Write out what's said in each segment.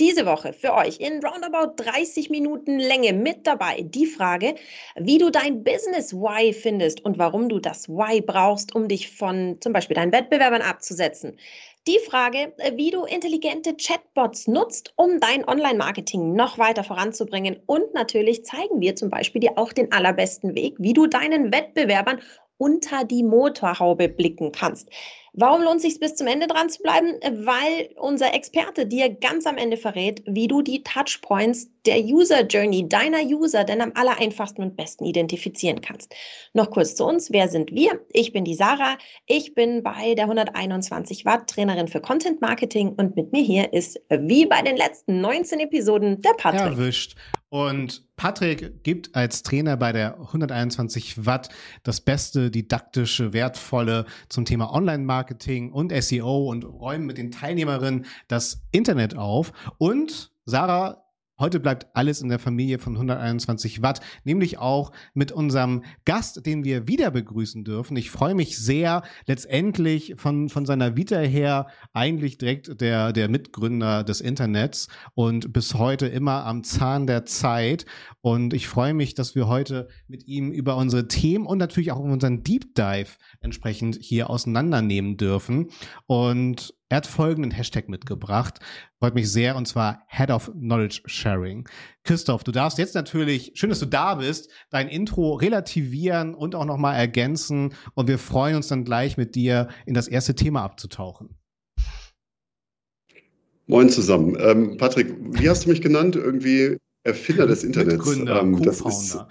diese Woche für euch in roundabout 30 Minuten Länge mit dabei die Frage, wie du dein Business Why findest und warum du das Why brauchst, um dich von zum Beispiel deinen Wettbewerbern abzusetzen. Die Frage, wie du intelligente Chatbots nutzt, um dein Online-Marketing noch weiter voranzubringen. Und natürlich zeigen wir zum Beispiel dir auch den allerbesten Weg, wie du deinen Wettbewerbern unter die Motorhaube blicken kannst. Warum lohnt es sich bis zum Ende dran zu bleiben? Weil unser Experte dir ganz am Ende verrät, wie du die Touchpoints der User Journey deiner User denn am aller einfachsten und besten identifizieren kannst. Noch kurz zu uns. Wer sind wir? Ich bin die Sarah. Ich bin bei der 121 Watt Trainerin für Content Marketing und mit mir hier ist wie bei den letzten 19 Episoden der Patrick. Erwischt. Und Patrick gibt als Trainer bei der 121 Watt das beste, didaktische, wertvolle zum Thema Online-Marketing und SEO und räumen mit den Teilnehmerinnen das Internet auf. Und Sarah Heute bleibt alles in der Familie von 121 Watt, nämlich auch mit unserem Gast, den wir wieder begrüßen dürfen. Ich freue mich sehr, letztendlich von, von seiner Vita her eigentlich direkt der, der Mitgründer des Internets und bis heute immer am Zahn der Zeit. Und ich freue mich, dass wir heute mit ihm über unsere Themen und natürlich auch unseren Deep Dive entsprechend hier auseinandernehmen dürfen. Und er hat folgenden Hashtag mitgebracht. Freut mich sehr, und zwar Head of Knowledge Sharing. Christoph, du darfst jetzt natürlich, schön, dass du da bist, dein Intro relativieren und auch nochmal ergänzen. Und wir freuen uns dann gleich mit dir in das erste Thema abzutauchen. Moin zusammen. Ähm, Patrick, wie hast du mich genannt? Irgendwie Erfinder des Internets. Mitgründer, ähm, Co-Founder.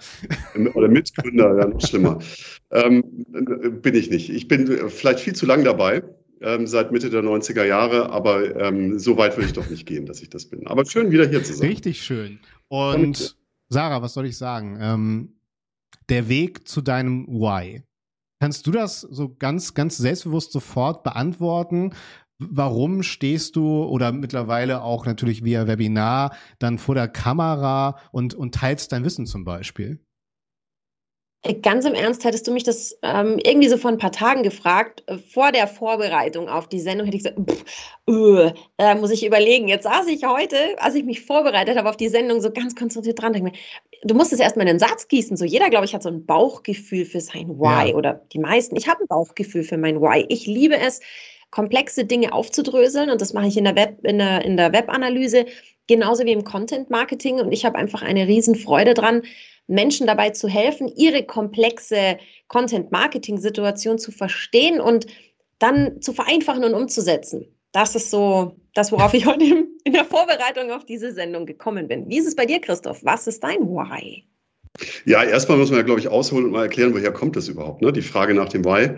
Oder Mitgründer, ja, noch schlimmer. Ähm, bin ich nicht. Ich bin vielleicht viel zu lang dabei ähm, seit Mitte der 90er Jahre, aber ähm, so weit will ich doch nicht gehen, dass ich das bin. Aber schön, wieder hier zu sein. Richtig schön. Und Sarah, was soll ich sagen? Ähm, der Weg zu deinem Why. Kannst du das so ganz, ganz selbstbewusst sofort beantworten? Warum stehst du oder mittlerweile auch natürlich via Webinar dann vor der Kamera und, und teilst dein Wissen zum Beispiel? Ganz im Ernst, hättest du mich das ähm, irgendwie so vor ein paar Tagen gefragt, äh, vor der Vorbereitung auf die Sendung, hätte ich gesagt, pff, uh, äh, muss ich überlegen. Jetzt saß ich heute, als ich mich vorbereitet habe auf die Sendung, so ganz konzentriert dran, denke mir, du musst es erstmal in den Satz gießen. So jeder, glaube ich, hat so ein Bauchgefühl für sein Why ja. oder die meisten. Ich habe ein Bauchgefühl für mein Why. Ich liebe es, komplexe Dinge aufzudröseln und das mache ich in der, Web, in der, in der Webanalyse genauso wie im Content Marketing und ich habe einfach eine riesen Freude dran, Menschen dabei zu helfen, ihre komplexe Content-Marketing-Situation zu verstehen und dann zu vereinfachen und umzusetzen. Das ist so das, worauf ich heute in der Vorbereitung auf diese Sendung gekommen bin. Wie ist es bei dir, Christoph? Was ist dein Why? Ja, erstmal muss man ja, glaube ich, ausholen und mal erklären, woher kommt das überhaupt. Ne? Die Frage nach dem Why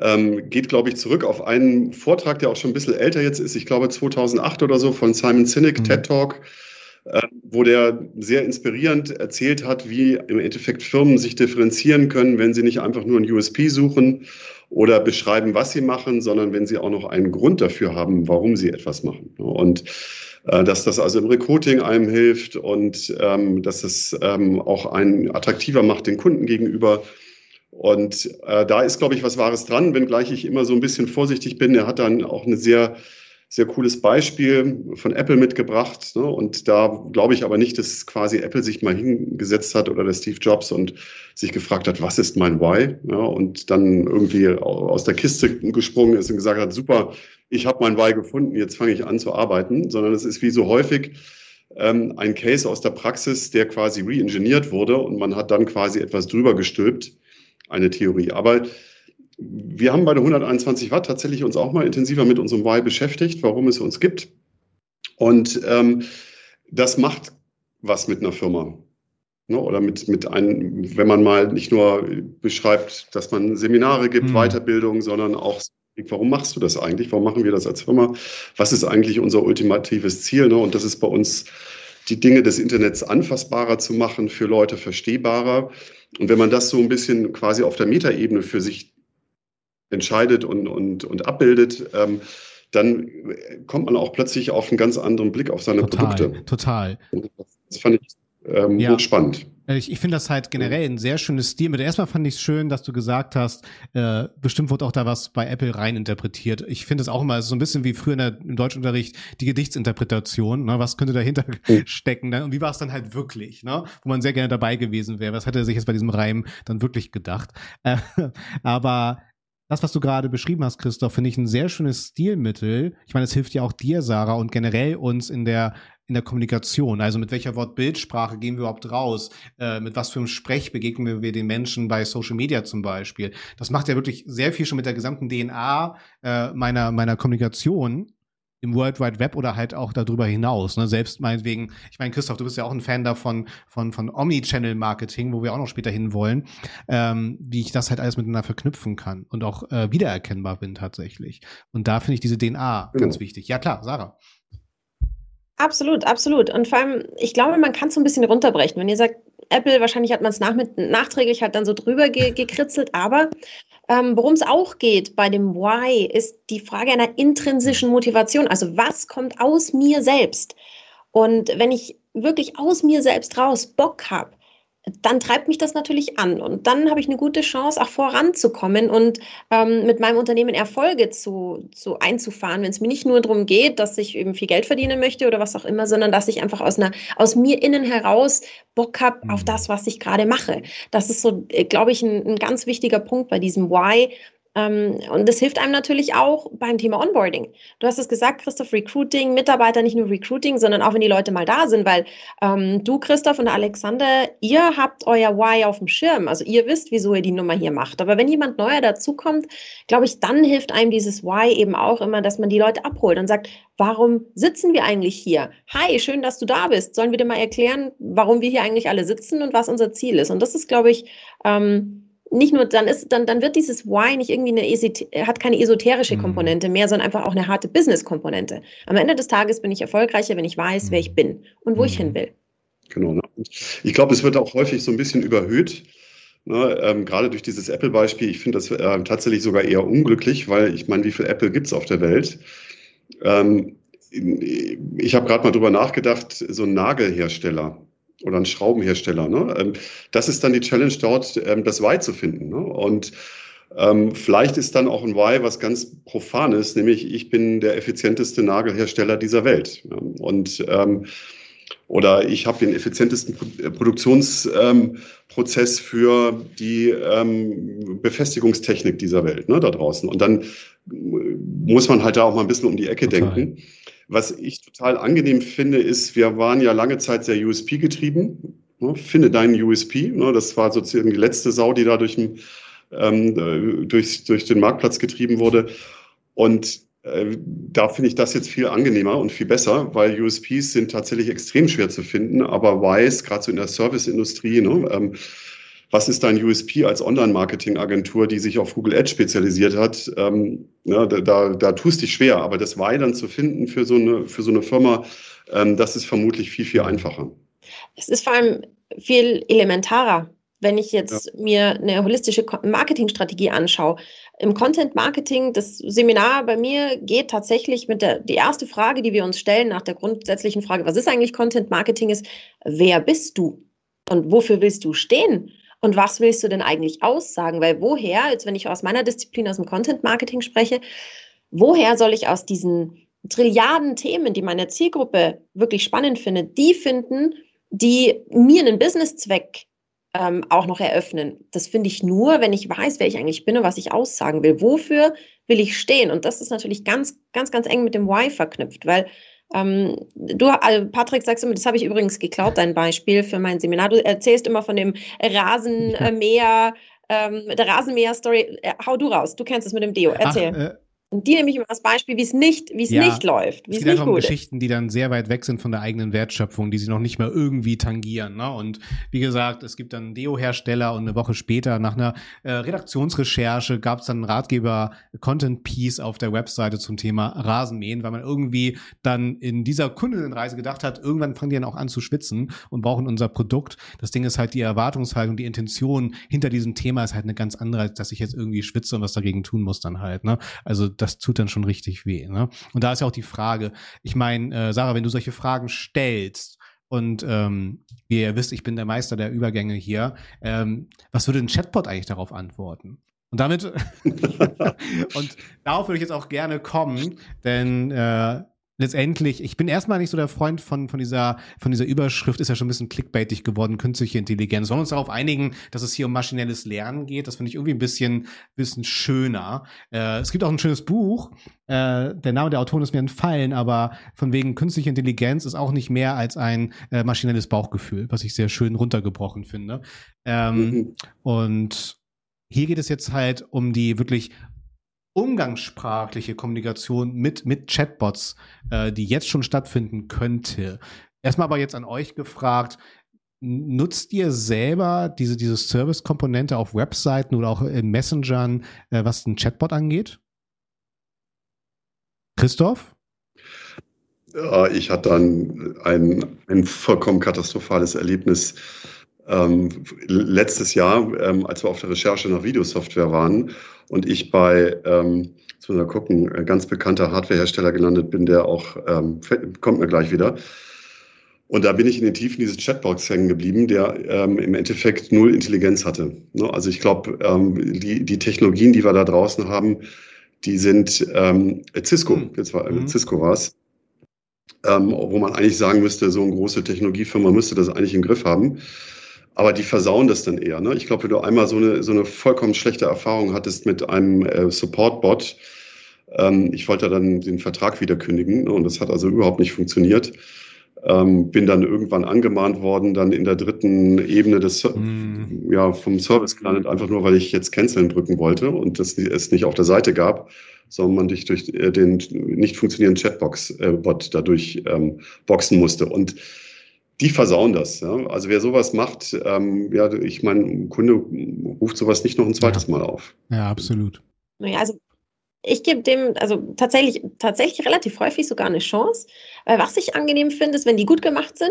ähm, geht, glaube ich, zurück auf einen Vortrag, der auch schon ein bisschen älter jetzt ist. Ich glaube 2008 oder so von Simon Sinek, mhm. TED Talk wo der sehr inspirierend erzählt hat, wie im Endeffekt Firmen sich differenzieren können, wenn sie nicht einfach nur ein USP suchen oder beschreiben, was sie machen, sondern wenn sie auch noch einen Grund dafür haben, warum sie etwas machen. Und äh, dass das also im Recruiting einem hilft und ähm, dass es ähm, auch einen attraktiver macht den Kunden gegenüber. Und äh, da ist, glaube ich, was Wahres dran, wenngleich ich immer so ein bisschen vorsichtig bin. Er hat dann auch eine sehr sehr cooles Beispiel von Apple mitgebracht. Ne? Und da glaube ich aber nicht, dass quasi Apple sich mal hingesetzt hat oder der Steve Jobs und sich gefragt hat, was ist mein Why? Ja? Und dann irgendwie aus der Kiste gesprungen ist und gesagt hat, super, ich habe mein Why gefunden, jetzt fange ich an zu arbeiten. Sondern es ist wie so häufig ähm, ein Case aus der Praxis, der quasi re-engineert wurde und man hat dann quasi etwas drüber gestülpt, eine Theorie. Aber wir haben bei der 121 Watt tatsächlich uns auch mal intensiver mit unserem Why beschäftigt, warum es uns gibt. Und ähm, das macht was mit einer Firma. Ne? Oder mit, mit einem, wenn man mal nicht nur beschreibt, dass man Seminare gibt, mhm. Weiterbildung, sondern auch, warum machst du das eigentlich? Warum machen wir das als Firma? Was ist eigentlich unser ultimatives Ziel? Ne? Und das ist bei uns die Dinge des Internets anfassbarer zu machen, für Leute verstehbarer. Und wenn man das so ein bisschen quasi auf der Metaebene für sich entscheidet und, und, und abbildet, ähm, dann kommt man auch plötzlich auf einen ganz anderen Blick auf seine total, Produkte. Total. Das fand ich ähm, ja. hochspannend. Ich, ich finde das halt generell ein sehr schönes Stil. Erstmal fand ich es schön, dass du gesagt hast, äh, bestimmt wurde auch da was bei Apple reininterpretiert. Ich finde es auch immer so ein bisschen wie früher in der, im Deutschunterricht die Gedichtsinterpretation. Ne? Was könnte dahinter mhm. stecken? Ne? Und wie war es dann halt wirklich? Ne? Wo man sehr gerne dabei gewesen wäre. Was hätte er sich jetzt bei diesem Reim dann wirklich gedacht? Äh, aber das, was du gerade beschrieben hast, Christoph, finde ich ein sehr schönes Stilmittel. Ich meine, es hilft ja auch dir, Sarah, und generell uns in der in der Kommunikation. Also mit welcher Wortbildsprache gehen wir überhaupt raus? Äh, mit was für einem Sprech begegnen wir den Menschen bei Social Media zum Beispiel? Das macht ja wirklich sehr viel schon mit der gesamten DNA äh, meiner, meiner Kommunikation im World Wide Web oder halt auch darüber hinaus. Ne? Selbst meinetwegen, ich meine, Christoph, du bist ja auch ein Fan davon von, von Omni-Channel-Marketing, wo wir auch noch später hinwollen, ähm, wie ich das halt alles miteinander verknüpfen kann und auch äh, wiedererkennbar bin tatsächlich. Und da finde ich diese DNA genau. ganz wichtig. Ja, klar, Sarah. Absolut, absolut. Und vor allem, ich glaube, man kann es so ein bisschen runterbrechen. Wenn ihr sagt, Apple, wahrscheinlich hat man es nach, nachträglich halt dann so drüber ge gekritzelt, aber ähm, worum es auch geht bei dem Why, ist die Frage einer intrinsischen Motivation. Also was kommt aus mir selbst? Und wenn ich wirklich aus mir selbst raus Bock habe, dann treibt mich das natürlich an. Und dann habe ich eine gute Chance, auch voranzukommen und ähm, mit meinem Unternehmen Erfolge zu, zu einzufahren, wenn es mir nicht nur darum geht, dass ich eben viel Geld verdienen möchte oder was auch immer, sondern dass ich einfach aus, einer, aus mir innen heraus Bock habe auf mhm. das, was ich gerade mache. Das ist so, äh, glaube ich, ein, ein ganz wichtiger Punkt bei diesem Why, und das hilft einem natürlich auch beim Thema Onboarding. Du hast es gesagt, Christoph, Recruiting, Mitarbeiter, nicht nur Recruiting, sondern auch wenn die Leute mal da sind, weil ähm, du, Christoph und Alexander, ihr habt euer Why auf dem Schirm. Also ihr wisst, wieso ihr die Nummer hier macht. Aber wenn jemand neuer dazukommt, glaube ich, dann hilft einem dieses Why eben auch immer, dass man die Leute abholt und sagt, warum sitzen wir eigentlich hier? Hi, schön, dass du da bist. Sollen wir dir mal erklären, warum wir hier eigentlich alle sitzen und was unser Ziel ist? Und das ist, glaube ich, ähm, nicht nur, dann ist, dann, dann wird dieses Why nicht irgendwie eine, hat keine esoterische mhm. Komponente mehr, sondern einfach auch eine harte Business-Komponente. Am Ende des Tages bin ich erfolgreicher, wenn ich weiß, wer ich mhm. bin und wo ich hin will. Genau. Ne? Ich glaube, es wird auch häufig so ein bisschen überhöht. Ne, ähm, gerade durch dieses Apple-Beispiel, ich finde das äh, tatsächlich sogar eher unglücklich, weil ich meine, wie viel Apple gibt es auf der Welt? Ähm, ich habe gerade mal drüber nachgedacht, so ein Nagelhersteller, oder ein Schraubenhersteller. Ne? Ähm, das ist dann die Challenge dort, ähm, das Why zu finden. Ne? Und ähm, vielleicht ist dann auch ein Why was ganz Profanes, nämlich ich bin der effizienteste Nagelhersteller dieser Welt. Und ähm, oder ich habe den effizientesten äh, Produktionsprozess ähm, für die ähm, Befestigungstechnik dieser Welt ne, da draußen. Und dann muss man halt da auch mal ein bisschen um die Ecke Total. denken. Was ich total angenehm finde, ist, wir waren ja lange Zeit sehr USP getrieben. Ne? Finde deinen USP. Ne? Das war sozusagen die letzte Sau, die da durch den, ähm, äh, durch, durch den Marktplatz getrieben wurde. Und äh, da finde ich das jetzt viel angenehmer und viel besser, weil USPs sind tatsächlich extrem schwer zu finden, aber weiß, gerade so in der Serviceindustrie, ne, ähm, was ist dein USP als Online-Marketing-Agentur, die sich auf Google Ads spezialisiert hat? Ähm, ja, da, da, da tust dich schwer, aber das Why dann zu finden für so eine, für so eine Firma, ähm, das ist vermutlich viel, viel einfacher. Es ist vor allem viel elementarer, wenn ich jetzt ja. mir eine holistische Marketingstrategie anschaue. Im Content Marketing, das Seminar bei mir geht tatsächlich mit der, die erste Frage, die wir uns stellen nach der grundsätzlichen Frage, was ist eigentlich Content Marketing, ist, wer bist du? Und wofür willst du stehen? Und was willst du denn eigentlich aussagen? Weil woher, jetzt wenn ich aus meiner Disziplin, aus dem Content Marketing spreche, woher soll ich aus diesen Trilliarden Themen, die meine Zielgruppe wirklich spannend findet, die finden, die mir einen Businesszweck ähm, auch noch eröffnen. Das finde ich nur, wenn ich weiß, wer ich eigentlich bin und was ich aussagen will. Wofür will ich stehen? Und das ist natürlich ganz, ganz, ganz eng mit dem Why verknüpft, weil ähm, du, also Patrick, sagst immer, das habe ich übrigens geklaut, dein Beispiel für mein Seminar. Du erzählst immer von dem Rasenmäher, ähm, der Rasenmäher-Story. Äh, hau du raus, du kennst es mit dem Deo. Erzähl. Ach, äh Und die nehme ich immer als Beispiel, wie es nicht, wie es ja, nicht läuft, wie es, es nicht gut um Geschichten, die dann sehr weit weg sind von der eigenen Wertschöpfung, die sie noch nicht mehr irgendwie tangieren. Ne? Und wie gesagt, es gibt dann Deo-Hersteller und eine Woche später nach einer äh, Redaktionsrecherche gab es dann einen Ratgeber Content Piece auf der Webseite zum Thema Rasenmähen, weil man irgendwie dann in dieser Kundinnenreise gedacht hat, irgendwann fangen die dann auch an zu schwitzen und brauchen unser Produkt. Das Ding ist halt die Erwartungshaltung, die Intention hinter diesem Thema ist halt eine ganz andere, als dass ich jetzt irgendwie schwitze und was dagegen tun muss dann halt. Ne? Also das tut dann schon richtig weh. Ne? Und da ist ja auch die Frage, ich meine, äh, Sarah, wenn du solche Fragen stellst, und ähm, wie ihr wisst, ich bin der Meister der Übergänge hier. Ähm, was würde ein Chatbot eigentlich darauf antworten? Und damit und darauf würde ich jetzt auch gerne kommen, denn äh, letztendlich, ich bin erstmal nicht so der Freund von, von, dieser, von dieser Überschrift, ist ja schon ein bisschen clickbaitig geworden, künstliche Intelligenz. Sollen wir uns darauf einigen, dass es hier um maschinelles Lernen geht? Das finde ich irgendwie ein bisschen, bisschen schöner. Äh, es gibt auch ein schönes Buch, äh, der Name der Autorin ist mir entfallen, aber von wegen künstliche Intelligenz ist auch nicht mehr als ein äh, maschinelles Bauchgefühl, was ich sehr schön runtergebrochen finde. Ähm, mhm. Und hier geht es jetzt halt um die wirklich umgangssprachliche Kommunikation mit, mit Chatbots, äh, die jetzt schon stattfinden könnte. Erstmal aber jetzt an euch gefragt, nutzt ihr selber diese, diese Service-Komponente auf Webseiten oder auch in Messengern, äh, was den Chatbot angeht? Christoph? Ich hatte ein, ein, ein vollkommen katastrophales Erlebnis ähm, letztes Jahr, ähm, als wir auf der Recherche nach Videosoftware waren und ich bei, ähm, jetzt müssen wir gucken, ein ganz bekannter Hardwarehersteller gelandet bin, der auch, ähm, kommt mir gleich wieder. Und da bin ich in den Tiefen dieses Chatbox hängen geblieben, der ähm, im Endeffekt null Intelligenz hatte. Ne? Also ich glaube, ähm, die, die Technologien, die wir da draußen haben, die sind ähm, Cisco, hm. jetzt war, mhm. Cisco war es, ähm, wo man eigentlich sagen müsste, so eine große Technologiefirma müsste das eigentlich im Griff haben. Aber die versauen das dann eher. Ne? Ich glaube, wenn du einmal so eine, so eine vollkommen schlechte Erfahrung hattest mit einem äh, Support-Bot, ähm, ich wollte dann den Vertrag wieder kündigen ne? und das hat also überhaupt nicht funktioniert. Ähm, bin dann irgendwann angemahnt worden, dann in der dritten Ebene des, mm. ja, vom Service gelandet, einfach nur, weil ich jetzt Canceln drücken wollte und das es nicht auf der Seite gab, sondern man dich durch äh, den nicht funktionierenden Chatbox-Bot äh, dadurch ähm, boxen musste. Und die versauen das. Ja? Also wer sowas macht, ähm, ja, ich meine, ein Kunde ruft sowas nicht noch ein zweites ja. Mal auf. Ja, absolut. Naja, also ich gebe dem also tatsächlich, tatsächlich relativ häufig sogar eine Chance. Weil was ich angenehm finde, ist, wenn die gut gemacht sind,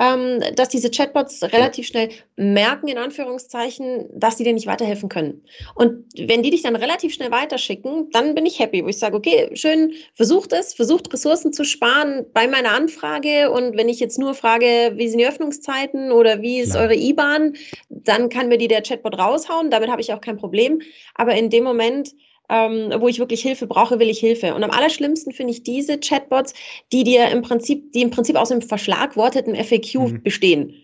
ähm, dass diese Chatbots relativ schnell merken, in Anführungszeichen, dass die dir nicht weiterhelfen können. Und wenn die dich dann relativ schnell weiterschicken, dann bin ich happy, wo ich sage, okay, schön, versucht es, versucht Ressourcen zu sparen bei meiner Anfrage. Und wenn ich jetzt nur frage, wie sind die Öffnungszeiten oder wie ist Klar. eure IBAN, dann kann mir die der Chatbot raushauen. Damit habe ich auch kein Problem. Aber in dem Moment, ähm, wo ich wirklich Hilfe brauche, will ich Hilfe. Und am allerschlimmsten finde ich diese Chatbots, die dir im Prinzip, die im Prinzip aus einem verschlagworteten FAQ mhm. bestehen.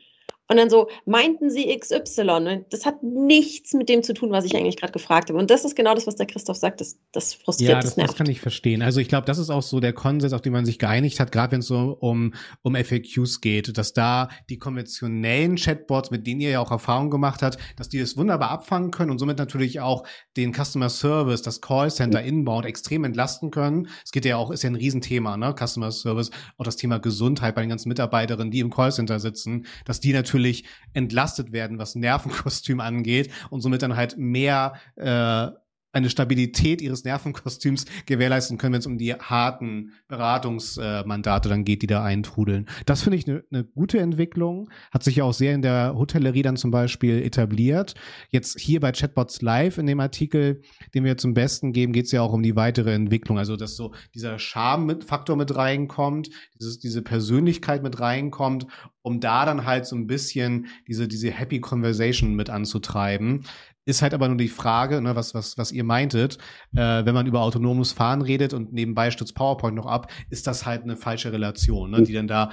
Und dann so, meinten sie XY? Das hat nichts mit dem zu tun, was ich eigentlich gerade gefragt habe. Und das ist genau das, was der Christoph sagt. Das, das frustriert, ja, das, das, das kann ich verstehen. Also ich glaube, das ist auch so der Konsens, auf den man sich geeinigt hat, gerade wenn es so um, um FAQs geht, dass da die konventionellen Chatbots, mit denen ihr ja auch Erfahrung gemacht habt, dass die das wunderbar abfangen können und somit natürlich auch den Customer Service, das Callcenter mhm. inbound extrem entlasten können. Es geht ja auch, ist ja ein Riesenthema, ne? Customer Service, auch das Thema Gesundheit bei den ganzen Mitarbeiterinnen, die im Callcenter sitzen, dass die natürlich natürlich entlastet werden, was Nervenkostüm angeht und somit dann halt mehr äh, eine Stabilität ihres Nervenkostüms gewährleisten können, wenn es um die harten Beratungsmandate dann geht, die da eintrudeln. Das finde ich eine ne gute Entwicklung. Hat sich ja auch sehr in der Hotellerie dann zum Beispiel etabliert. Jetzt hier bei Chatbots Live in dem Artikel, den wir zum Besten geben, geht es ja auch um die weitere Entwicklung. Also, dass so dieser Charme-Faktor mit reinkommt, dieses, diese Persönlichkeit mit reinkommt, um da dann halt so ein bisschen diese, diese Happy Conversation mit anzutreiben. Ist halt aber nur die Frage, ne, was, was, was ihr meintet, äh, wenn man über autonomes Fahren redet und nebenbei stützt PowerPoint noch ab, ist das halt eine falsche Relation, ne, die dann da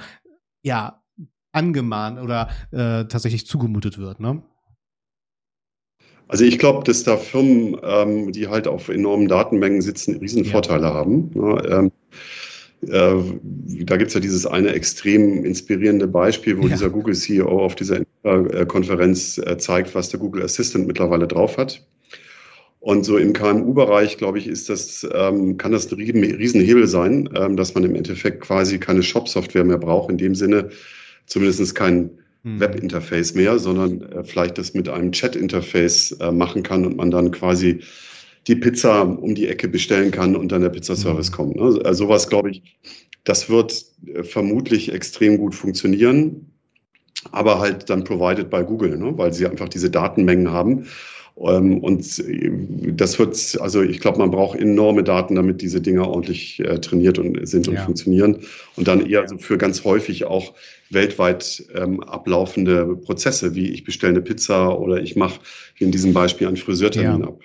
ja angemahnt oder äh, tatsächlich zugemutet wird, ne? Also ich glaube, dass da Firmen, ähm, die halt auf enormen Datenmengen sitzen, Riesenvorteile ja. haben. Ne? Ähm, äh, da gibt es ja dieses eine extrem inspirierende Beispiel, wo ja. dieser Google-CEO auf dieser Konferenz äh, zeigt, was der Google Assistant mittlerweile drauf hat. Und so im KMU-Bereich, glaube ich, ist das, ähm, kann das ein Riesenhebel sein, ähm, dass man im Endeffekt quasi keine Shop-Software mehr braucht, in dem Sinne zumindest kein hm. Web-Interface mehr, sondern äh, vielleicht das mit einem Chat-Interface äh, machen kann und man dann quasi die Pizza um die Ecke bestellen kann und dann der Pizzaservice mhm. kommt. Ne? Also sowas, glaube ich, das wird äh, vermutlich extrem gut funktionieren, aber halt dann provided bei Google, ne? weil sie einfach diese Datenmengen haben. Ähm, und äh, das wird, also ich glaube, man braucht enorme Daten, damit diese Dinger ordentlich äh, trainiert und sind und ja. funktionieren. Und dann eher so für ganz häufig auch weltweit ähm, ablaufende Prozesse, wie ich bestelle eine Pizza oder ich mache, wie in diesem Beispiel, einen Friseurtermin ja. ab.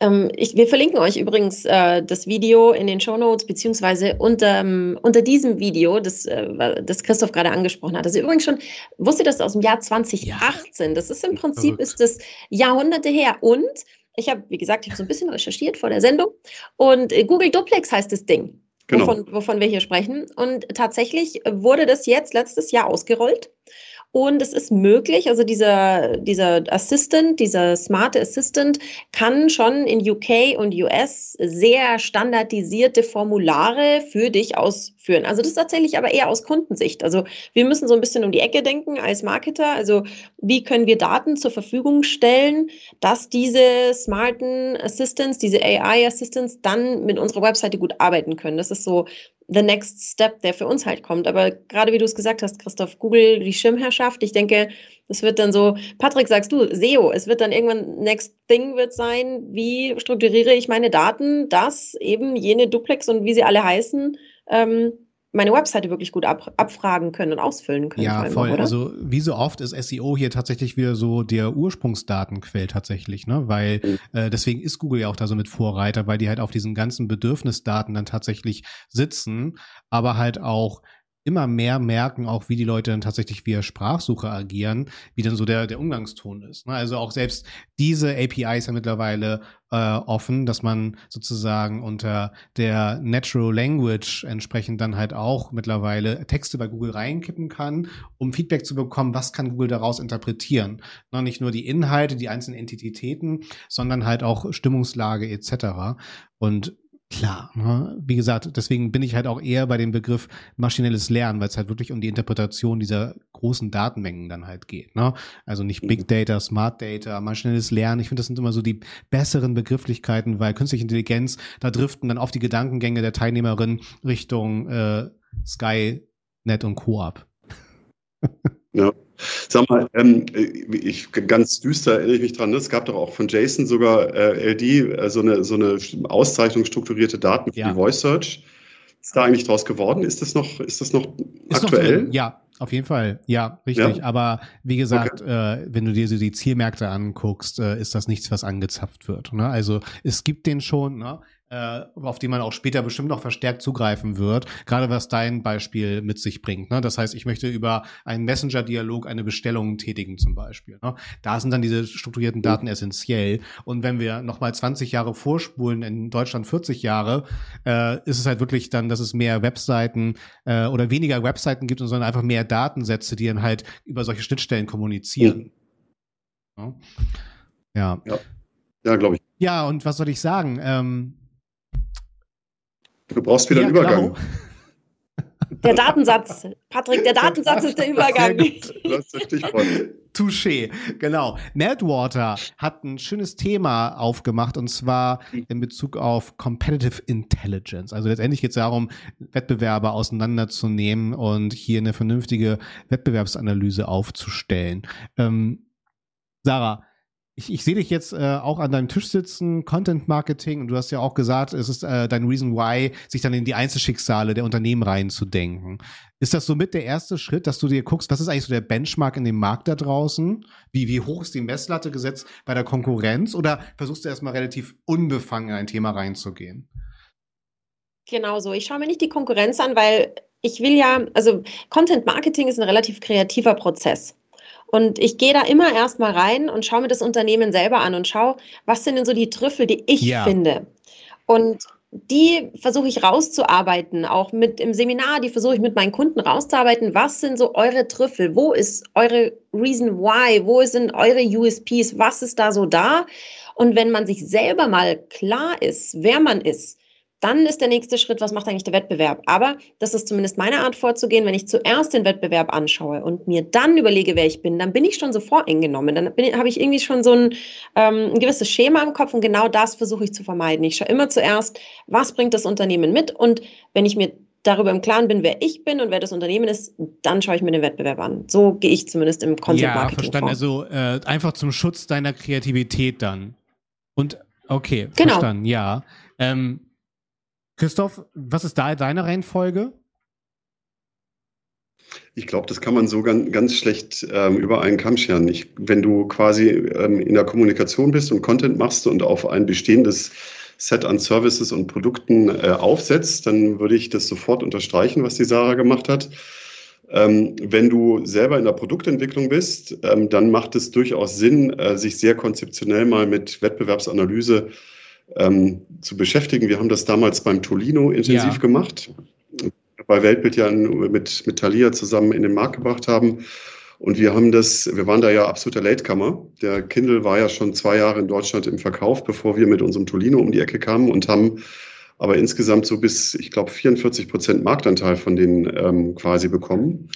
Ähm, ich, wir verlinken euch übrigens äh, das Video in den Show Notes, beziehungsweise unter, ähm, unter diesem Video, das, äh, das Christoph gerade angesprochen hat. Also übrigens schon, wusstet ihr das aus dem Jahr 2018? Ja. Das ist im Prinzip ist das Jahrhunderte her. Und ich habe, wie gesagt, ich habe so ein bisschen recherchiert vor der Sendung. Und äh, Google Duplex heißt das Ding. Genau. Wovon, wovon wir hier sprechen. Und tatsächlich wurde das jetzt letztes Jahr ausgerollt. Und es ist möglich, also dieser, dieser Assistant, dieser smarte Assistant kann schon in UK und US sehr standardisierte Formulare für dich ausführen. Also das ist tatsächlich aber eher aus Kundensicht. Also wir müssen so ein bisschen um die Ecke denken als Marketer. Also wie können wir Daten zur Verfügung stellen, dass diese smarten Assistants, diese AI Assistants dann mit unserer Webseite gut arbeiten können. Das ist so the next step, der für uns halt kommt. Aber gerade wie du es gesagt hast, Christoph, Google, die Schirmherrschaft, ich denke, es wird dann so, Patrick, sagst du, SEO, es wird dann irgendwann next thing wird sein, wie strukturiere ich meine Daten, dass eben jene Duplex und wie sie alle heißen, ähm, meine Webseite wirklich gut ab, abfragen können und ausfüllen können. Ja, voll. Oder? Also wie so oft ist SEO hier tatsächlich wieder so der Ursprungsdatenquell tatsächlich, ne? Weil mhm. äh, deswegen ist Google ja auch da so mit Vorreiter, weil die halt auf diesen ganzen Bedürfnisdaten dann tatsächlich sitzen, aber halt auch immer mehr merken, auch wie die Leute dann tatsächlich via Sprachsuche agieren, wie dann so der, der Umgangston ist. Ne? Also auch selbst diese API ist ja mittlerweile äh, offen, dass man sozusagen unter der Natural Language entsprechend dann halt auch mittlerweile Texte bei Google reinkippen kann, um Feedback zu bekommen, was kann Google daraus interpretieren. Ne? Nicht nur die Inhalte, die einzelnen Entitäten, sondern halt auch Stimmungslage etc. Und Klar, ne? wie gesagt, deswegen bin ich halt auch eher bei dem Begriff maschinelles Lernen, weil es halt wirklich um die Interpretation dieser großen Datenmengen dann halt geht. Ne? Also nicht Big mhm. Data, Smart Data, maschinelles Lernen. Ich finde, das sind immer so die besseren Begrifflichkeiten, weil künstliche Intelligenz, da driften dann auf die Gedankengänge der Teilnehmerin Richtung äh, Sky, Net und Co. ab. Ja. Sag mal, ähm, ich ganz düster erinnere ich mich dran, ne? es gab doch auch von Jason sogar äh, LD äh, so, eine, so eine Auszeichnung strukturierte Daten für ja. die Voice Search. Ist da eigentlich draus geworden? Ist das noch, ist das noch ist aktuell? Noch ja, auf jeden Fall. Ja, richtig. Ja? Aber wie gesagt, okay. äh, wenn du dir so die Zielmärkte anguckst, äh, ist das nichts, was angezapft wird. Ne? Also es gibt den schon, ne? Äh, auf die man auch später bestimmt noch verstärkt zugreifen wird, gerade was dein Beispiel mit sich bringt. Ne? Das heißt, ich möchte über einen Messenger-Dialog eine Bestellung tätigen zum Beispiel. Ne? Da sind dann diese strukturierten Daten mhm. essentiell. Und wenn wir nochmal 20 Jahre vorspulen, in Deutschland 40 Jahre, äh, ist es halt wirklich dann, dass es mehr Webseiten äh, oder weniger Webseiten gibt, sondern einfach mehr Datensätze, die dann halt über solche Schnittstellen kommunizieren. Mhm. Ja. Ja, ja glaube ich. Ja, und was soll ich sagen? Ähm, Du brauchst wieder ja, einen Übergang. Genau. Der Datensatz. Patrick, der Datensatz ist der Übergang. Das ist das Stichwort. Touché, genau. Meltwater hat ein schönes Thema aufgemacht und zwar in Bezug auf Competitive Intelligence. Also letztendlich geht es darum, Wettbewerbe auseinanderzunehmen und hier eine vernünftige Wettbewerbsanalyse aufzustellen. Ähm, Sarah, ich, ich sehe dich jetzt äh, auch an deinem Tisch sitzen, Content Marketing, und du hast ja auch gesagt, es ist äh, dein Reason Why, sich dann in die Einzelschicksale der Unternehmen reinzudenken. Ist das somit der erste Schritt, dass du dir guckst, was ist eigentlich so der Benchmark in dem Markt da draußen? Wie, wie hoch ist die Messlatte gesetzt bei der Konkurrenz? Oder versuchst du erstmal relativ unbefangen in ein Thema reinzugehen? Genau so. Ich schaue mir nicht die Konkurrenz an, weil ich will ja, also Content Marketing ist ein relativ kreativer Prozess. Und ich gehe da immer erstmal rein und schaue mir das Unternehmen selber an und schaue, was sind denn so die Trüffel, die ich ja. finde. Und die versuche ich rauszuarbeiten, auch mit im Seminar, die versuche ich mit meinen Kunden rauszuarbeiten. Was sind so eure Trüffel? Wo ist eure Reason Why? Wo sind eure USPs? Was ist da so da? Und wenn man sich selber mal klar ist, wer man ist, dann ist der nächste Schritt, was macht eigentlich der Wettbewerb? Aber das ist zumindest meine Art vorzugehen. Wenn ich zuerst den Wettbewerb anschaue und mir dann überlege, wer ich bin, dann bin ich schon so voreingenommen. Dann habe ich irgendwie schon so ein, ähm, ein gewisses Schema im Kopf und genau das versuche ich zu vermeiden. Ich schaue immer zuerst, was bringt das Unternehmen mit und wenn ich mir darüber im Klaren bin, wer ich bin und wer das Unternehmen ist, dann schaue ich mir den Wettbewerb an. So gehe ich zumindest im Content Marketing Ja, verstanden. Vor. Also äh, einfach zum Schutz deiner Kreativität dann. Und okay, genau. verstanden, ja. Ähm, Christoph, was ist da deine Reihenfolge? Ich glaube, das kann man so ganz, ganz schlecht ähm, über einen Kamm scheren. Ich, wenn du quasi ähm, in der Kommunikation bist und Content machst und auf ein bestehendes Set an Services und Produkten äh, aufsetzt, dann würde ich das sofort unterstreichen, was die Sarah gemacht hat. Ähm, wenn du selber in der Produktentwicklung bist, ähm, dann macht es durchaus Sinn, äh, sich sehr konzeptionell mal mit Wettbewerbsanalyse ähm, zu beschäftigen. Wir haben das damals beim Tolino intensiv ja. gemacht, bei Weltbild ja mit, mit Thalia zusammen in den Markt gebracht haben. Und wir haben das, wir waren da ja absoluter Latecomer. Der Kindle war ja schon zwei Jahre in Deutschland im Verkauf, bevor wir mit unserem Tolino um die Ecke kamen und haben aber insgesamt so bis, ich glaube, 44 Prozent Marktanteil von denen ähm, quasi bekommen.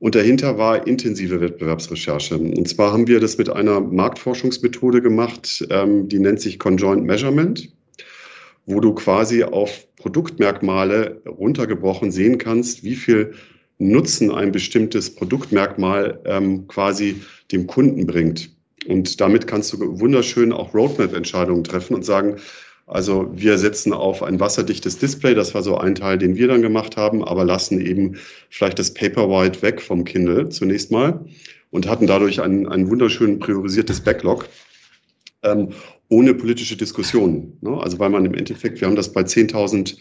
Und dahinter war intensive Wettbewerbsrecherche. Und zwar haben wir das mit einer Marktforschungsmethode gemacht, ähm, die nennt sich Conjoint Measurement, wo du quasi auf Produktmerkmale runtergebrochen sehen kannst, wie viel Nutzen ein bestimmtes Produktmerkmal ähm, quasi dem Kunden bringt. Und damit kannst du wunderschön auch Roadmap-Entscheidungen treffen und sagen, also wir setzen auf ein wasserdichtes Display, das war so ein Teil, den wir dann gemacht haben, aber lassen eben vielleicht das Paperwhite weg vom Kindle zunächst mal und hatten dadurch ein, ein wunderschön priorisiertes Backlog. Ähm, ohne politische Diskussionen. Ne? Also weil man im Endeffekt, wir haben das bei 10.000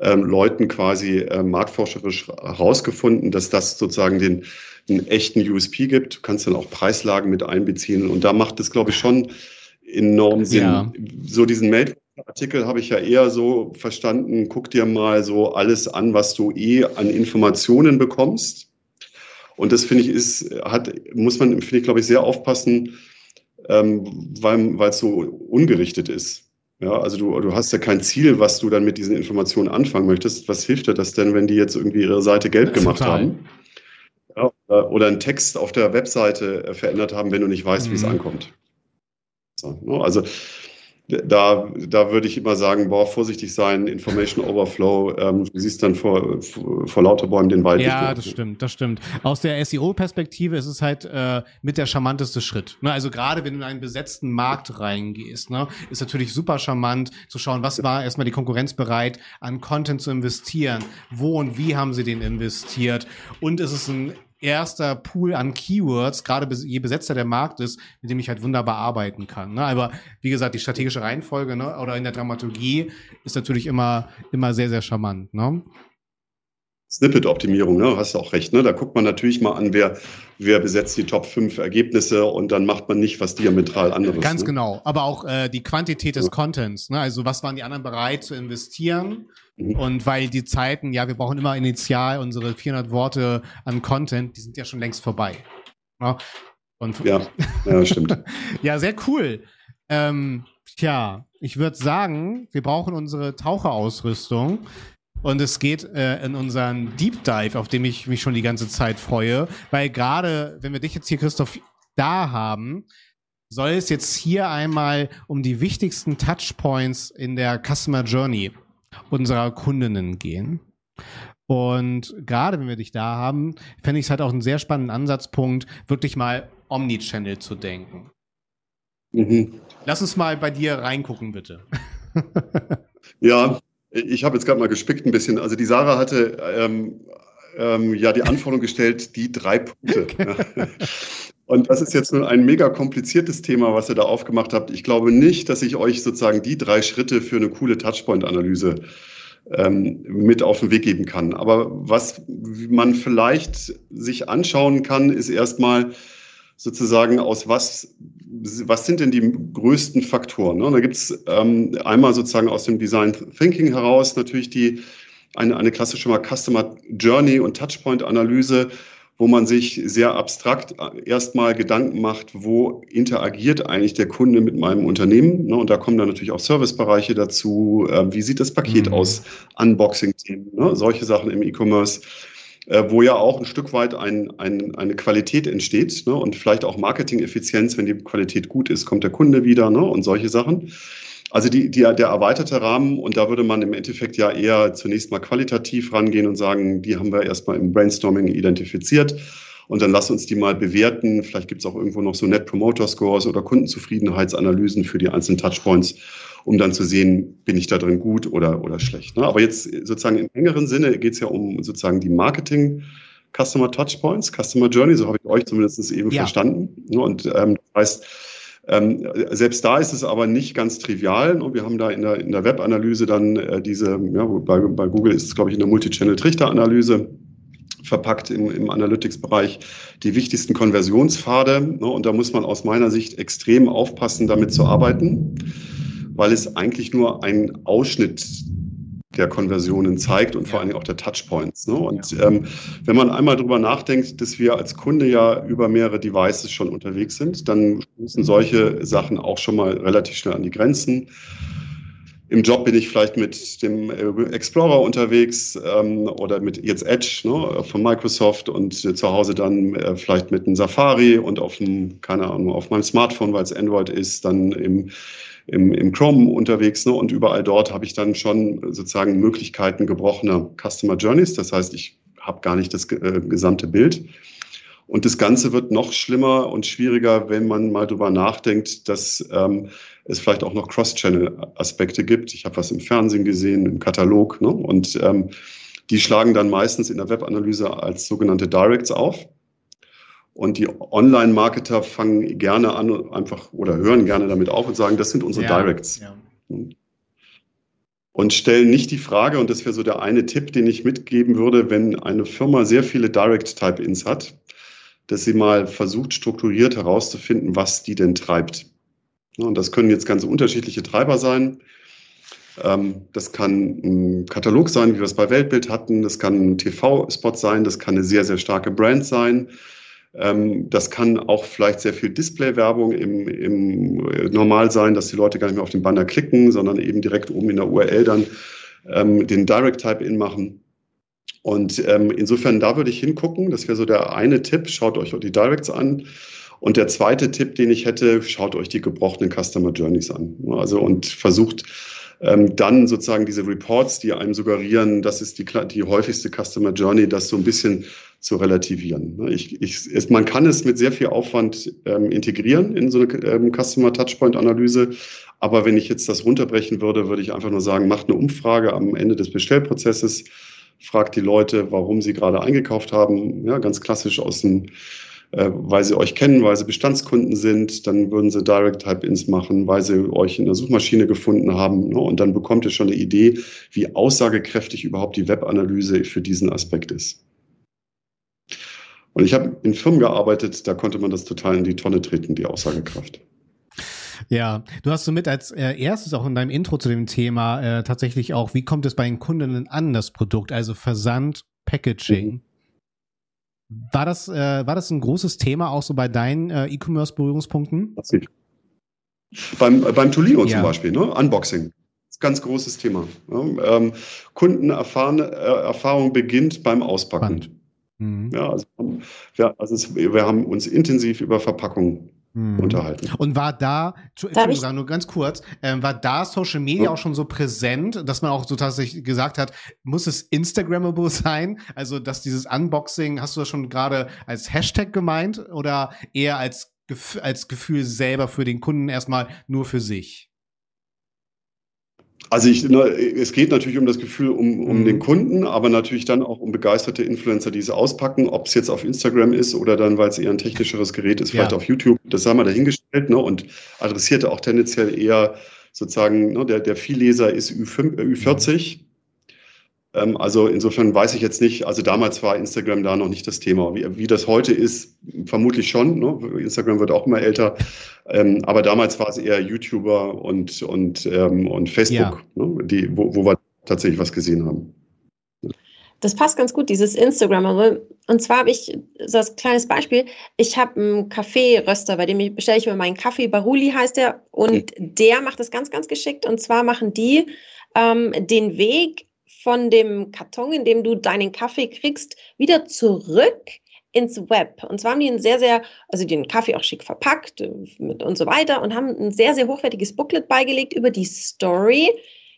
ähm, Leuten quasi äh, marktforscherisch herausgefunden, dass das sozusagen den, den echten USP gibt. Du kannst dann auch Preislagen mit einbeziehen und da macht es, glaube ich, schon enorm Sinn. Ja. So diesen Meld Artikel habe ich ja eher so verstanden, guck dir mal so alles an, was du eh an Informationen bekommst. Und das finde ich ist, hat, muss man, finde ich, glaube ich, sehr aufpassen, ähm, weil es so ungerichtet ist. Ja, also du, du hast ja kein Ziel, was du dann mit diesen Informationen anfangen möchtest. Was hilft dir das denn, wenn die jetzt irgendwie ihre Seite gelb gemacht Total. haben? Ja, oder einen Text auf der Webseite äh, verändert haben, wenn du nicht weißt, mhm. wie es mhm. ankommt. So, ne? also da, da würde ich immer sagen, boah, vorsichtig sein, Information Overflow, ähm, du siehst dann vor, vor lauter Bäumen den Wald. Ja, das stimmt, das stimmt. Aus der SEO-Perspektive ist es halt äh, mit der charmanteste Schritt. Ne? Also gerade wenn du in einen besetzten Markt reingehst, ne, ist natürlich super charmant zu schauen, was war erstmal die Konkurrenz bereit, an Content zu investieren, wo und wie haben sie den investiert und ist es ein erster Pool an Keywords, gerade je besetzter der Markt ist, mit dem ich halt wunderbar arbeiten kann. Ne? Aber wie gesagt, die strategische Reihenfolge ne, oder in der Dramaturgie ist natürlich immer, immer sehr, sehr charmant. Ne? Snippet-Optimierung, ne? hast du auch recht. Ne? Da guckt man natürlich mal an, wer, wer besetzt die Top 5 Ergebnisse und dann macht man nicht was diametral anderes. Ganz ne? genau. Aber auch äh, die Quantität des ja. Contents. Ne? Also was waren die anderen bereit zu investieren? Mhm. Und weil die Zeiten, ja, wir brauchen immer initial unsere 400 Worte an Content, die sind ja schon längst vorbei. Ne? Und ja, ja, stimmt. ja, sehr cool. Ähm, tja, ich würde sagen, wir brauchen unsere Taucherausrüstung. Und es geht äh, in unseren Deep Dive, auf dem ich mich schon die ganze Zeit freue, weil gerade, wenn wir dich jetzt hier, Christoph, da haben, soll es jetzt hier einmal um die wichtigsten Touchpoints in der Customer Journey unserer Kundinnen gehen. Und gerade wenn wir dich da haben, fände ich es halt auch einen sehr spannenden Ansatzpunkt, wirklich mal Omnichannel zu denken. Mhm. Lass uns mal bei dir reingucken, bitte. ja, ich habe jetzt gerade mal gespickt ein bisschen. Also die Sarah hatte ähm, ähm, ja die Anforderung gestellt, die drei Punkte. Und das ist jetzt nun ein mega kompliziertes Thema, was ihr da aufgemacht habt. Ich glaube nicht, dass ich euch sozusagen die drei Schritte für eine coole Touchpoint-Analyse ähm, mit auf den Weg geben kann. Aber was man vielleicht sich anschauen kann, ist erstmal sozusagen aus was was sind denn die größten Faktoren? Ne? Da gibt es ähm, einmal sozusagen aus dem Design Thinking heraus natürlich die, eine, eine klassische mal Customer Journey und Touchpoint-Analyse, wo man sich sehr abstrakt erstmal Gedanken macht, wo interagiert eigentlich der Kunde mit meinem Unternehmen. Ne? Und da kommen dann natürlich auch Servicebereiche dazu. Äh, wie sieht das Paket mhm. aus? Unboxing-Themen, ne? solche Sachen im E-Commerce. Äh, wo ja auch ein Stück weit ein, ein, eine Qualität entsteht ne? und vielleicht auch Marketing-Effizienz, wenn die Qualität gut ist, kommt der Kunde wieder ne? und solche Sachen. Also die, die, der erweiterte Rahmen, und da würde man im Endeffekt ja eher zunächst mal qualitativ rangehen und sagen, die haben wir erstmal im Brainstorming identifiziert. Und dann lass uns die mal bewerten. Vielleicht gibt es auch irgendwo noch so Net Promoter Scores oder Kundenzufriedenheitsanalysen für die einzelnen Touchpoints, um dann zu sehen, bin ich da drin gut oder, oder schlecht. Ne? Aber jetzt sozusagen im engeren Sinne geht es ja um sozusagen die Marketing- Customer Touchpoints, Customer Journey, so habe ich euch zumindest eben ja. verstanden. Ne? Und ähm, das heißt, ähm, selbst da ist es aber nicht ganz trivial. Und wir haben da in der, in der Web-Analyse dann äh, diese, ja, bei, bei Google ist es, glaube ich, in der Multichannel-Trichter-Analyse verpackt im, im Analytics-Bereich die wichtigsten Konversionspfade. Ne, und da muss man aus meiner Sicht extrem aufpassen, damit zu arbeiten, weil es eigentlich nur ein Ausschnitt der Konversionen zeigt und vor allen Dingen auch der Touchpoints. Ne? Und ähm, wenn man einmal drüber nachdenkt, dass wir als Kunde ja über mehrere Devices schon unterwegs sind, dann müssen solche Sachen auch schon mal relativ schnell an die Grenzen. Im Job bin ich vielleicht mit dem äh, Explorer unterwegs ähm, oder mit jetzt Edge ne, von Microsoft und äh, zu Hause dann äh, vielleicht mit einem Safari und auf dem, keine Ahnung, auf meinem Smartphone, weil es Android ist, dann im im, im Chrome unterwegs ne? und überall dort habe ich dann schon sozusagen Möglichkeiten gebrochener Customer Journeys. Das heißt, ich habe gar nicht das äh, gesamte Bild. Und das Ganze wird noch schlimmer und schwieriger, wenn man mal drüber nachdenkt, dass ähm, es vielleicht auch noch Cross-Channel-Aspekte gibt. Ich habe was im Fernsehen gesehen, im Katalog. Ne? Und ähm, die schlagen dann meistens in der Webanalyse als sogenannte Directs auf. Und die Online-Marketer fangen gerne an, einfach oder hören gerne damit auf und sagen, das sind unsere ja, Directs. Ja. Und stellen nicht die Frage, und das wäre so der eine Tipp, den ich mitgeben würde, wenn eine Firma sehr viele Direct-Type-Ins hat, dass sie mal versucht, strukturiert herauszufinden, was die denn treibt. Und das können jetzt ganz unterschiedliche Treiber sein. Ähm, das kann ein Katalog sein, wie wir es bei Weltbild hatten. Das kann ein TV-Spot sein. Das kann eine sehr, sehr starke Brand sein. Ähm, das kann auch vielleicht sehr viel Display-Werbung im, im äh, normal sein, dass die Leute gar nicht mehr auf den Banner klicken, sondern eben direkt oben in der URL dann ähm, den Direct-Type-In machen. Und ähm, insofern, da würde ich hingucken. Das wäre so der eine Tipp. Schaut euch die Directs an. Und der zweite Tipp, den ich hätte, schaut euch die gebrochenen Customer Journeys an. Also und versucht ähm, dann sozusagen diese Reports, die einem suggerieren, das ist die, die häufigste Customer Journey, das so ein bisschen zu relativieren. Ne, ich, ich, es, man kann es mit sehr viel Aufwand ähm, integrieren in so eine ähm, Customer Touchpoint Analyse. Aber wenn ich jetzt das runterbrechen würde, würde ich einfach nur sagen, macht eine Umfrage am Ende des Bestellprozesses, fragt die Leute, warum sie gerade eingekauft haben. Ja, ganz klassisch aus dem äh, weil sie euch kennen, weil sie Bestandskunden sind, dann würden sie Direct Type-Ins machen, weil sie euch in der Suchmaschine gefunden haben. Ne? Und dann bekommt ihr schon eine Idee, wie aussagekräftig überhaupt die Webanalyse für diesen Aspekt ist. Und ich habe in Firmen gearbeitet, da konnte man das total in die Tonne treten, die Aussagekraft. Ja, du hast somit als äh, erstes auch in deinem Intro zu dem Thema äh, tatsächlich auch, wie kommt es bei den Kundinnen an, das Produkt, also Versand, Packaging. Mhm. War das, äh, war das ein großes Thema auch so bei deinen äh, E-Commerce-Berührungspunkten? Beim, beim Tolino ja. zum Beispiel, ne? Unboxing. Ganz großes Thema. Ja? Ähm, Kundenerfahrung äh, beginnt beim Auspacken. Mhm. Ja, also, wir, also es, wir haben uns intensiv über Verpackung mhm. unterhalten. Und war da, Entschuldigung, nur ganz kurz, äh, war da Social Media ja. auch schon so präsent, dass man auch so tatsächlich gesagt hat, muss es Instagrammable sein? Also, dass dieses Unboxing, hast du das schon gerade als Hashtag gemeint oder eher als, als Gefühl selber für den Kunden erstmal nur für sich? Also ich, ne, es geht natürlich um das Gefühl um, um mhm. den Kunden, aber natürlich dann auch um begeisterte Influencer, die es auspacken, ob es jetzt auf Instagram ist oder dann, weil es eher ein technischeres Gerät ist, vielleicht ja. auf YouTube. Das haben wir dahingestellt ne, und adressierte auch tendenziell eher sozusagen, ne, der, der Vielleser ist Ü5, Ü40. Ähm, also insofern weiß ich jetzt nicht, also damals war Instagram da noch nicht das Thema. Wie, wie das heute ist, vermutlich schon. Ne? Instagram wird auch immer älter. Ähm, aber damals war es eher YouTuber und, und, ähm, und Facebook, ja. ne? die, wo, wo wir tatsächlich was gesehen haben. Das passt ganz gut, dieses Instagram. Und zwar habe ich so als kleines Beispiel, ich habe einen Kaffeeröster, bei dem bestelle ich mir meinen Kaffee, Baruli heißt der, und mhm. der macht das ganz, ganz geschickt. Und zwar machen die ähm, den Weg von dem Karton, in dem du deinen Kaffee kriegst, wieder zurück ins Web. Und zwar haben die einen sehr, sehr, also den Kaffee auch schick verpackt äh, und so weiter und haben ein sehr, sehr hochwertiges Booklet beigelegt über die Story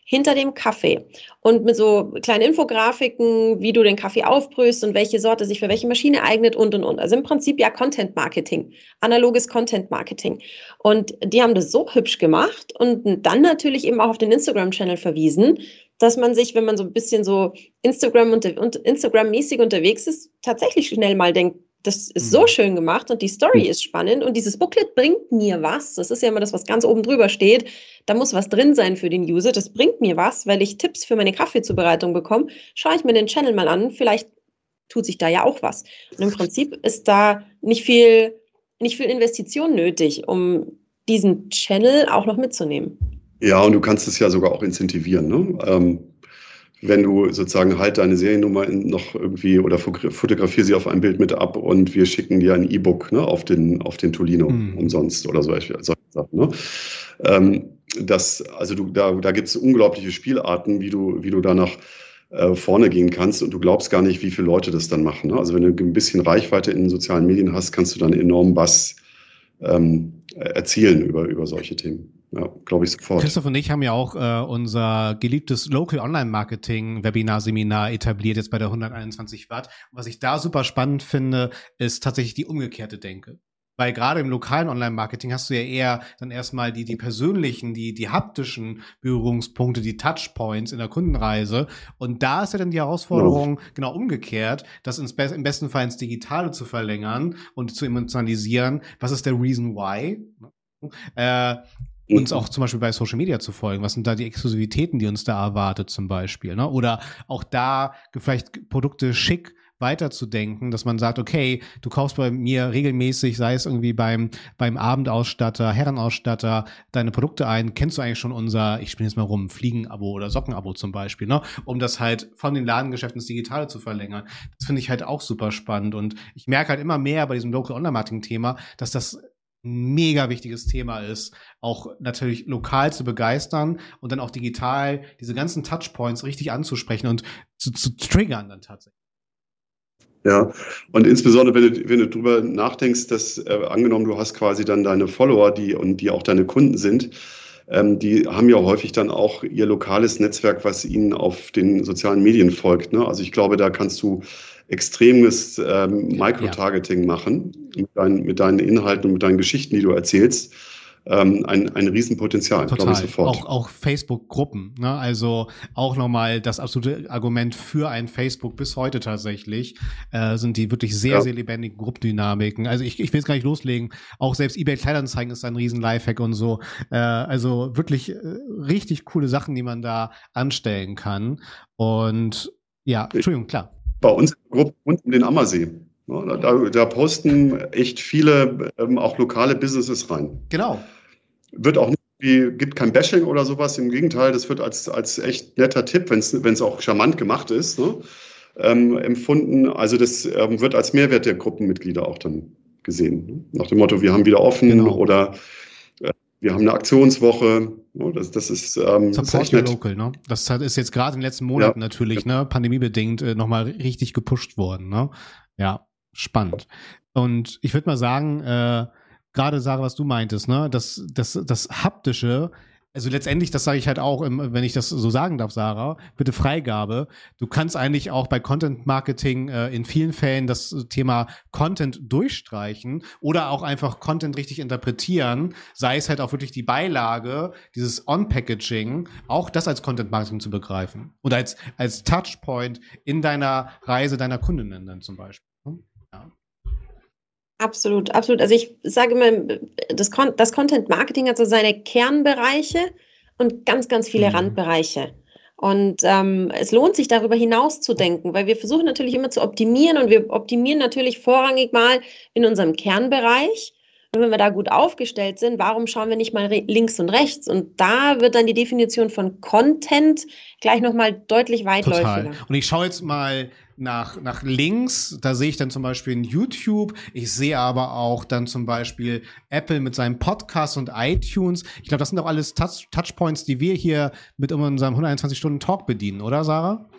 hinter dem Kaffee und mit so kleinen Infografiken, wie du den Kaffee aufbrühst und welche Sorte sich für welche Maschine eignet und und und. Also im Prinzip ja Content Marketing, analoges Content Marketing. Und die haben das so hübsch gemacht und dann natürlich eben auch auf den Instagram-Channel verwiesen, dass man sich, wenn man so ein bisschen so Instagram und Instagram-mäßig unterwegs ist, tatsächlich schnell mal denkt, das ist so mhm. schön gemacht und die Story mhm. ist spannend und dieses Booklet bringt mir was. Das ist ja immer das, was ganz oben drüber steht. Da muss was drin sein für den User. Das bringt mir was, weil ich Tipps für meine Kaffeezubereitung bekomme. Schaue ich mir den Channel mal an. Vielleicht tut sich da ja auch was. Und im Prinzip ist da nicht viel, nicht viel Investition nötig, um diesen Channel auch noch mitzunehmen. Ja, und du kannst es ja sogar auch incentivieren. Ne? Ähm wenn du sozusagen halt deine Seriennummer noch irgendwie oder fotografier sie auf ein Bild mit ab und wir schicken dir ein E-Book ne, auf, den, auf den Tolino mhm. umsonst oder solche, solche Sachen. Ne? Ähm, das, also du, da, da gibt es unglaubliche Spielarten, wie du, wie du danach äh, vorne gehen kannst und du glaubst gar nicht, wie viele Leute das dann machen. Ne? Also wenn du ein bisschen Reichweite in sozialen Medien hast, kannst du dann enorm Bass ähm, erzielen über, über solche Themen. Ja, glaube ich sofort. Christoph und ich haben ja auch äh, unser geliebtes Local Online Marketing Webinar Seminar etabliert jetzt bei der 121 Watt. Was ich da super spannend finde, ist tatsächlich die umgekehrte Denke. Weil gerade im lokalen Online-Marketing hast du ja eher dann erstmal die, die persönlichen, die, die haptischen Berührungspunkte, die Touchpoints in der Kundenreise. Und da ist ja dann die Herausforderung ja. genau umgekehrt, das ins Be im besten Fall ins Digitale zu verlängern und zu emotionalisieren. Was ist der Reason why? Äh, uns auch zum Beispiel bei Social Media zu folgen. Was sind da die Exklusivitäten, die uns da erwartet zum Beispiel? Ne? Oder auch da vielleicht Produkte schick weiterzudenken, dass man sagt, okay, du kaufst bei mir regelmäßig, sei es irgendwie beim, beim Abendausstatter, Herrenausstatter, deine Produkte ein, kennst du eigentlich schon unser, ich spiele jetzt mal rum, Fliegenabo oder Sockenabo zum Beispiel, ne? um das halt von den Ladengeschäften ins Digitale zu verlängern. Das finde ich halt auch super spannend und ich merke halt immer mehr bei diesem Local Online Marketing Thema, dass das mega wichtiges Thema ist, auch natürlich lokal zu begeistern und dann auch digital diese ganzen Touchpoints richtig anzusprechen und zu, zu triggern dann tatsächlich. Ja, und insbesondere, wenn du, wenn du drüber nachdenkst, dass äh, angenommen, du hast quasi dann deine Follower, die und die auch deine Kunden sind, ähm, die haben ja häufig dann auch ihr lokales Netzwerk, was ihnen auf den sozialen Medien folgt. Ne? Also ich glaube, da kannst du extremes ähm, Microtargeting ja. machen mit, dein, mit deinen Inhalten und mit deinen Geschichten, die du erzählst. Ähm, ein, ein Riesenpotenzial, glaube ich sofort. Auch, auch Facebook-Gruppen, ne? also auch nochmal das absolute Argument für ein Facebook bis heute tatsächlich, äh, sind die wirklich sehr, ja. sehr lebendigen Gruppendynamiken. Also ich, ich will es gar nicht loslegen, auch selbst eBay Kleinanzeigen ist ein riesen Lifehack und so. Äh, also wirklich äh, richtig coole Sachen, die man da anstellen kann. Und ja, Entschuldigung, klar bei uns in der Gruppe rund um den Ammersee. Da, da, posten echt viele ähm, auch lokale Businesses rein. Genau. Wird auch nicht, gibt kein Bashing oder sowas. Im Gegenteil, das wird als, als echt netter Tipp, wenn es auch charmant gemacht ist, ne, ähm, empfunden. Also das ähm, wird als Mehrwert der Gruppenmitglieder auch dann gesehen. Ne? Nach dem Motto, wir haben wieder offen genau. oder wir haben eine Aktionswoche. Das, das ist, ähm, Support your local, ne? Das ist jetzt gerade in den letzten Monaten ja. natürlich, ne, pandemiebedingt äh, nochmal richtig gepusht worden, ne? Ja, spannend. Und ich würde mal sagen, äh, gerade Sarah, was du meintest, ne, das, das, das haptische also letztendlich, das sage ich halt auch, wenn ich das so sagen darf, Sarah, bitte Freigabe. Du kannst eigentlich auch bei Content Marketing äh, in vielen Fällen das Thema Content durchstreichen oder auch einfach Content richtig interpretieren, sei es halt auch wirklich die Beilage, dieses On-Packaging, auch das als Content Marketing zu begreifen oder als, als Touchpoint in deiner Reise deiner Kundinnen dann zum Beispiel. Absolut, absolut. Also ich sage immer, das, Con das Content Marketing hat so seine Kernbereiche und ganz, ganz viele mhm. Randbereiche. Und ähm, es lohnt sich darüber hinaus zu denken, weil wir versuchen natürlich immer zu optimieren und wir optimieren natürlich vorrangig mal in unserem Kernbereich. Und wenn wir da gut aufgestellt sind, warum schauen wir nicht mal links und rechts? Und da wird dann die Definition von Content gleich nochmal deutlich weitläufiger. Total. Und ich schaue jetzt mal nach, nach links, da sehe ich dann zum Beispiel in YouTube, ich sehe aber auch dann zum Beispiel Apple mit seinem Podcast und iTunes. Ich glaube, das sind doch alles Touch Touchpoints, die wir hier mit unserem 121-Stunden-Talk bedienen, oder Sarah?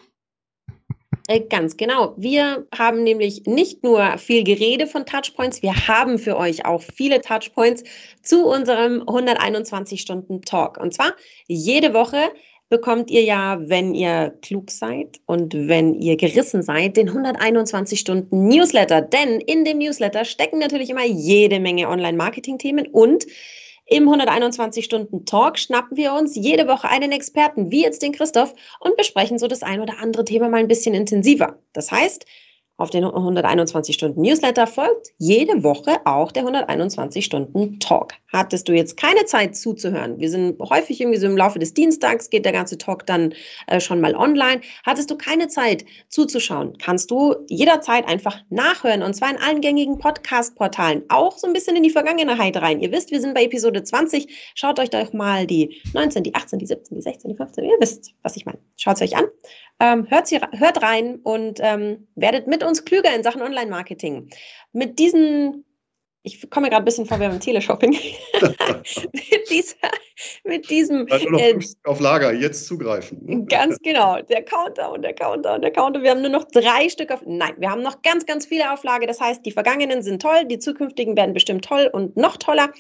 Äh, ganz genau. Wir haben nämlich nicht nur viel Gerede von Touchpoints, wir haben für euch auch viele Touchpoints zu unserem 121-Stunden-Talk. Und zwar jede Woche bekommt ihr ja, wenn ihr klug seid und wenn ihr gerissen seid, den 121 Stunden Newsletter. Denn in dem Newsletter stecken natürlich immer jede Menge Online-Marketing-Themen und im 121-Stunden-Talk schnappen wir uns jede Woche einen Experten, wie jetzt den Christoph, und besprechen so das ein oder andere Thema mal ein bisschen intensiver. Das heißt, auf den 121 Stunden Newsletter folgt jede Woche auch der 121 Stunden Talk. Hattest du jetzt keine Zeit zuzuhören? Wir sind häufig irgendwie so im Laufe des Dienstags geht der ganze Talk dann äh, schon mal online. Hattest du keine Zeit zuzuschauen? Kannst du jederzeit einfach nachhören und zwar in allen gängigen Podcast-Portalen. Auch so ein bisschen in die Vergangenheit rein. Ihr wisst, wir sind bei Episode 20. Schaut euch doch mal die 19, die 18, die 17, die 16, die 15. Ihr wisst, was ich meine. Schaut es euch an. Ähm, hört, sie, hört rein und ähm, werdet mit uns klüger in Sachen Online-Marketing. Mit diesen ich komme gerade ein bisschen vor wie beim Teleshopping. mit, dieser, mit diesem. Äh, auf Lager, jetzt zugreifen. Ganz genau. Der Countdown, der Countdown, der Countdown. Wir haben nur noch drei Stück auf. Nein, wir haben noch ganz, ganz viele Auflage. Das heißt, die vergangenen sind toll, die zukünftigen werden bestimmt toll und noch toller.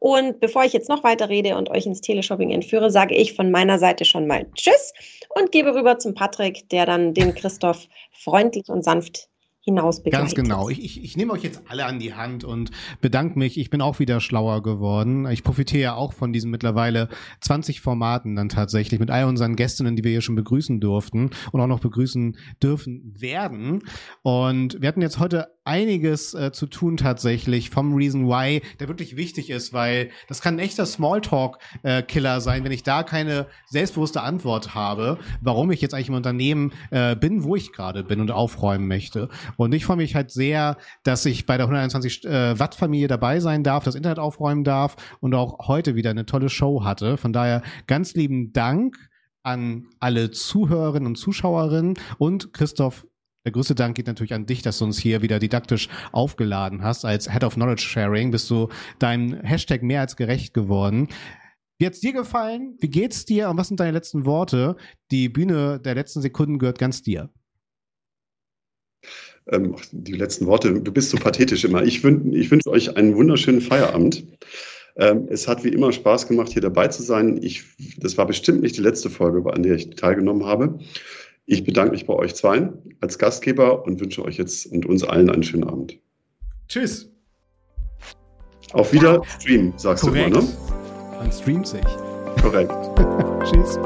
Und bevor ich jetzt noch weiter rede und euch ins Teleshopping entführe, sage ich von meiner Seite schon mal Tschüss und gebe rüber zum Patrick, der dann den Christoph freundlich und sanft hinaus begleitet. Ganz genau. Ich, ich, ich nehme euch jetzt alle an die Hand und bedanke mich. Ich bin auch wieder schlauer geworden. Ich profitiere ja auch von diesen mittlerweile 20 Formaten dann tatsächlich mit all unseren Gästinnen, die wir hier schon begrüßen durften und auch noch begrüßen dürfen werden. Und wir hatten jetzt heute einiges äh, zu tun tatsächlich vom Reason Why, der wirklich wichtig ist, weil das kann ein echter Smalltalk-Killer äh, sein, wenn ich da keine selbstbewusste Antwort habe, warum ich jetzt eigentlich im Unternehmen äh, bin, wo ich gerade bin und aufräumen möchte. Und ich freue mich halt sehr, dass ich bei der 121 äh, Watt Familie dabei sein darf, das Internet aufräumen darf und auch heute wieder eine tolle Show hatte. Von daher ganz lieben Dank an alle Zuhörerinnen und Zuschauerinnen und Christoph der größte Dank geht natürlich an dich, dass du uns hier wieder didaktisch aufgeladen hast. Als Head of Knowledge Sharing bist du deinem Hashtag mehr als gerecht geworden. Wie hat's dir gefallen? Wie geht's dir? Und was sind deine letzten Worte? Die Bühne der letzten Sekunden gehört ganz dir. Ähm, die letzten Worte, du bist so pathetisch immer. Ich, wün ich wünsche euch einen wunderschönen Feierabend. Ähm, es hat wie immer Spaß gemacht, hier dabei zu sein. Ich, das war bestimmt nicht die letzte Folge, an der ich teilgenommen habe. Ich bedanke mich bei euch zwei als Gastgeber und wünsche euch jetzt und uns allen einen schönen Abend. Tschüss. Auf wieder Stream, sagst Korrekt. du immer, ne? Man streamt sich. Korrekt. Tschüss.